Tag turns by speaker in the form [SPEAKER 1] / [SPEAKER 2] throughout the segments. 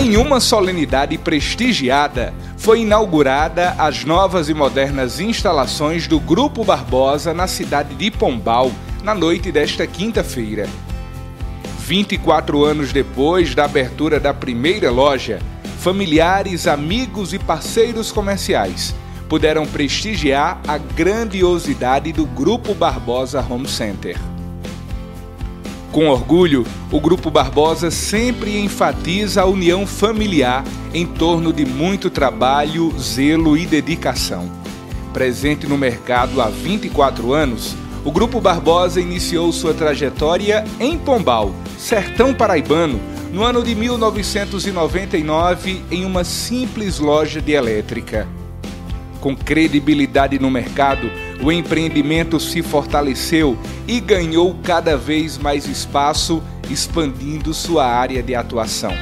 [SPEAKER 1] Em uma solenidade prestigiada, foi inaugurada as novas e modernas instalações do Grupo Barbosa na cidade de Pombal, na noite desta quinta-feira. 24 anos depois da abertura da primeira loja, familiares, amigos e parceiros comerciais puderam prestigiar a grandiosidade do Grupo Barbosa Home Center. Com orgulho, o Grupo Barbosa sempre enfatiza a união familiar em torno de muito trabalho, zelo e dedicação. Presente no mercado há 24 anos, o Grupo Barbosa iniciou sua trajetória em Pombal, sertão paraibano, no ano de 1999, em uma simples loja de elétrica. Com credibilidade no mercado, o empreendimento se fortaleceu e ganhou cada vez mais espaço, expandindo sua área de atuação.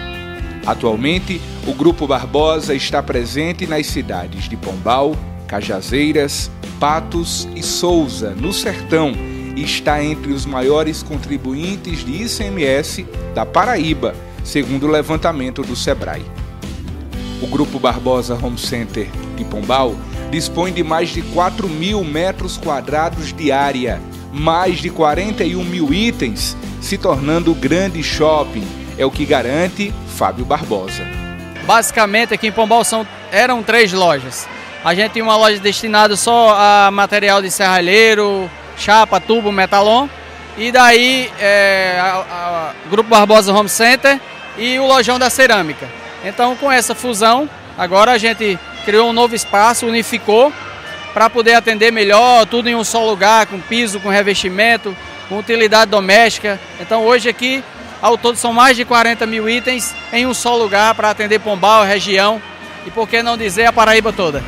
[SPEAKER 1] Atualmente, o Grupo Barbosa está presente nas cidades de Pombal, Cajazeiras, Patos e Souza, no Sertão, e está entre os maiores contribuintes de ICMS da Paraíba, segundo o levantamento do Sebrae. O Grupo Barbosa Home Center de Pombal dispõe de mais de 4 mil metros quadrados de área, mais de 41 mil itens, se tornando grande shopping, é o que garante Fábio Barbosa.
[SPEAKER 2] Basicamente aqui em Pombal são, eram três lojas. A gente tinha uma loja destinada só a material de serralheiro, chapa, tubo, metalon. E daí é, a, a Grupo Barbosa Home Center e o Lojão da Cerâmica. Então, com essa fusão, agora a gente criou um novo espaço, unificou, para poder atender melhor, tudo em um só lugar, com piso, com revestimento, com utilidade doméstica. Então, hoje aqui, ao todo, são mais de 40 mil itens em um só lugar para atender Pombal, região e, por que não dizer, a Paraíba toda.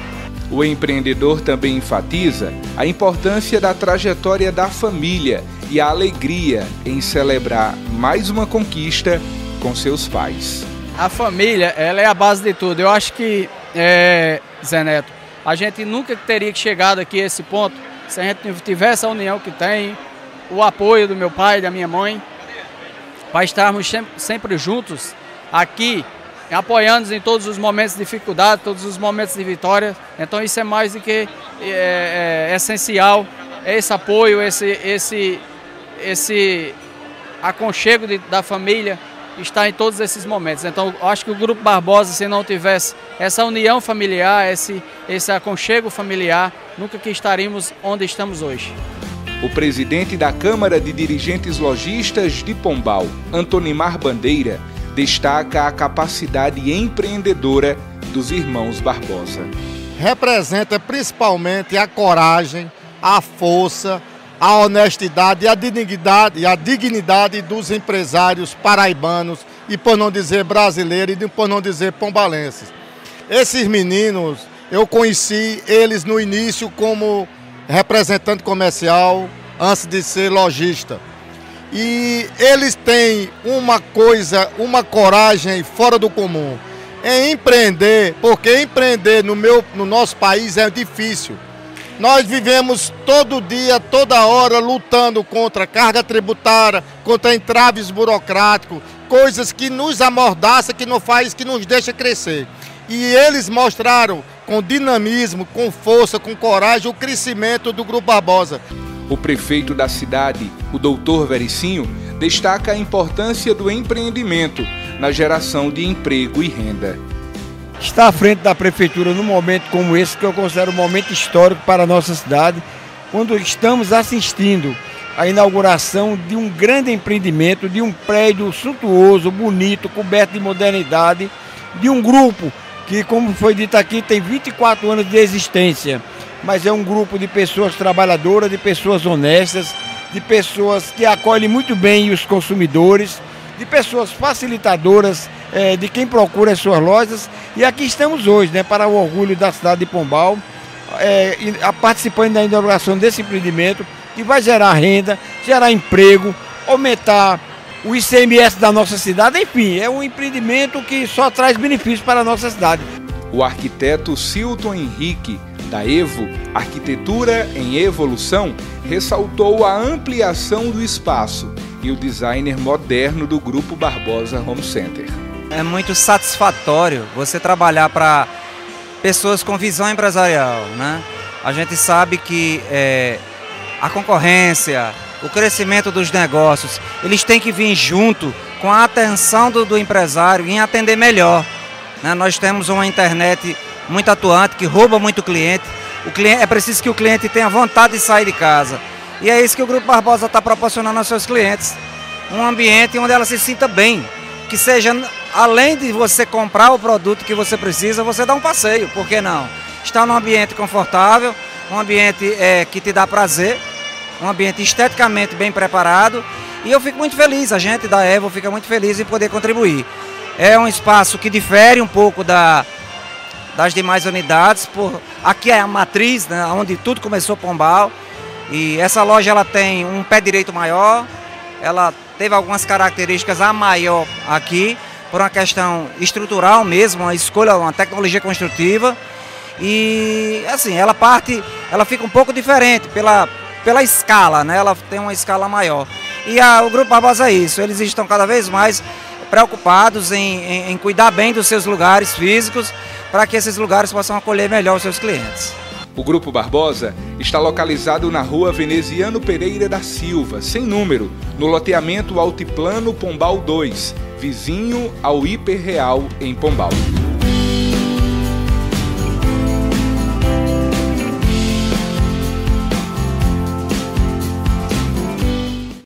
[SPEAKER 1] O empreendedor também enfatiza a importância da trajetória da família e a alegria em celebrar mais uma conquista com seus pais.
[SPEAKER 2] A família, ela é a base de tudo. Eu acho que, é, Zé Neto, a gente nunca teria chegado aqui a esse ponto se a gente tivesse a união que tem, o apoio do meu pai da minha mãe, para estarmos sempre juntos aqui, apoiando-nos em todos os momentos de dificuldade, todos os momentos de vitória. Então isso é mais do que é, é, é essencial, esse apoio, esse, esse, esse aconchego de, da família, está em todos esses momentos. Então, acho que o Grupo Barbosa, se não tivesse essa união familiar, esse, esse aconchego familiar, nunca que estaríamos onde estamos hoje.
[SPEAKER 1] O presidente da Câmara de Dirigentes Logistas de Pombal, Antonimar Bandeira, destaca a capacidade empreendedora dos irmãos Barbosa.
[SPEAKER 3] Representa principalmente a coragem, a força, a honestidade e a dignidade, e a dignidade dos empresários paraibanos e por não dizer brasileiros e por não dizer pombalenses. Esses meninos, eu conheci eles no início como representante comercial, antes de ser lojista. E eles têm uma coisa, uma coragem fora do comum em empreender, porque empreender no, meu, no nosso país é difícil. Nós vivemos todo dia, toda hora, lutando contra carga tributária, contra entraves burocráticos, coisas que nos amordaçam, que não faz, que nos deixa crescer. E eles mostraram com dinamismo, com força, com coragem o crescimento do Grupo Barbosa.
[SPEAKER 1] O prefeito da cidade, o doutor Vericinho, destaca a importância do empreendimento na geração de emprego e renda
[SPEAKER 4] está à frente da prefeitura num momento como esse, que eu considero um momento histórico para a nossa cidade, quando estamos assistindo à inauguração de um grande empreendimento, de um prédio suntuoso, bonito, coberto de modernidade, de um grupo que, como foi dito aqui, tem 24 anos de existência, mas é um grupo de pessoas trabalhadoras, de pessoas honestas, de pessoas que acolhem muito bem os consumidores, de pessoas facilitadoras é, de quem procura as suas lojas. E aqui estamos hoje, né, para o orgulho da cidade de Pombal, é, participando da inauguração desse empreendimento que vai gerar renda, gerar emprego, aumentar o ICMS da nossa cidade, enfim, é um empreendimento que só traz benefícios para a nossa cidade.
[SPEAKER 1] O arquiteto Silton Henrique, da Evo Arquitetura em Evolução, ressaltou a ampliação do espaço e o designer moderno do Grupo Barbosa Home Center.
[SPEAKER 5] É muito satisfatório você trabalhar para pessoas com visão empresarial, né? A gente sabe que é, a concorrência, o crescimento dos negócios, eles têm que vir junto com a atenção do, do empresário em atender melhor. Né? Nós temos uma internet muito atuante que rouba muito cliente. O cliente. É preciso que o cliente tenha vontade de sair de casa. E é isso que o Grupo Barbosa está proporcionando aos seus clientes. Um ambiente onde ela se sinta bem. Que seja, além de você comprar o produto que você precisa, você dá um passeio. Por que não? Estar num ambiente confortável, um ambiente é, que te dá prazer, um ambiente esteticamente bem preparado. E eu fico muito feliz, a gente da Evo fica muito feliz em poder contribuir. É um espaço que difere um pouco da, das demais unidades. Por, aqui é a matriz, né, onde tudo começou Pombal. E essa loja ela tem um pé direito maior, ela teve algumas características a maior aqui, por uma questão estrutural mesmo, uma escolha, uma tecnologia construtiva. E assim, ela parte, ela fica um pouco diferente pela, pela escala, né? Ela tem uma escala maior. E a, o Grupo Barbosa é isso, eles estão cada vez mais preocupados em, em, em cuidar bem dos seus lugares físicos para que esses lugares possam acolher melhor os seus clientes.
[SPEAKER 1] O Grupo Barbosa está localizado na rua Veneziano Pereira da Silva, sem número, no loteamento Altiplano Pombal 2, vizinho ao Hiper Real em Pombal.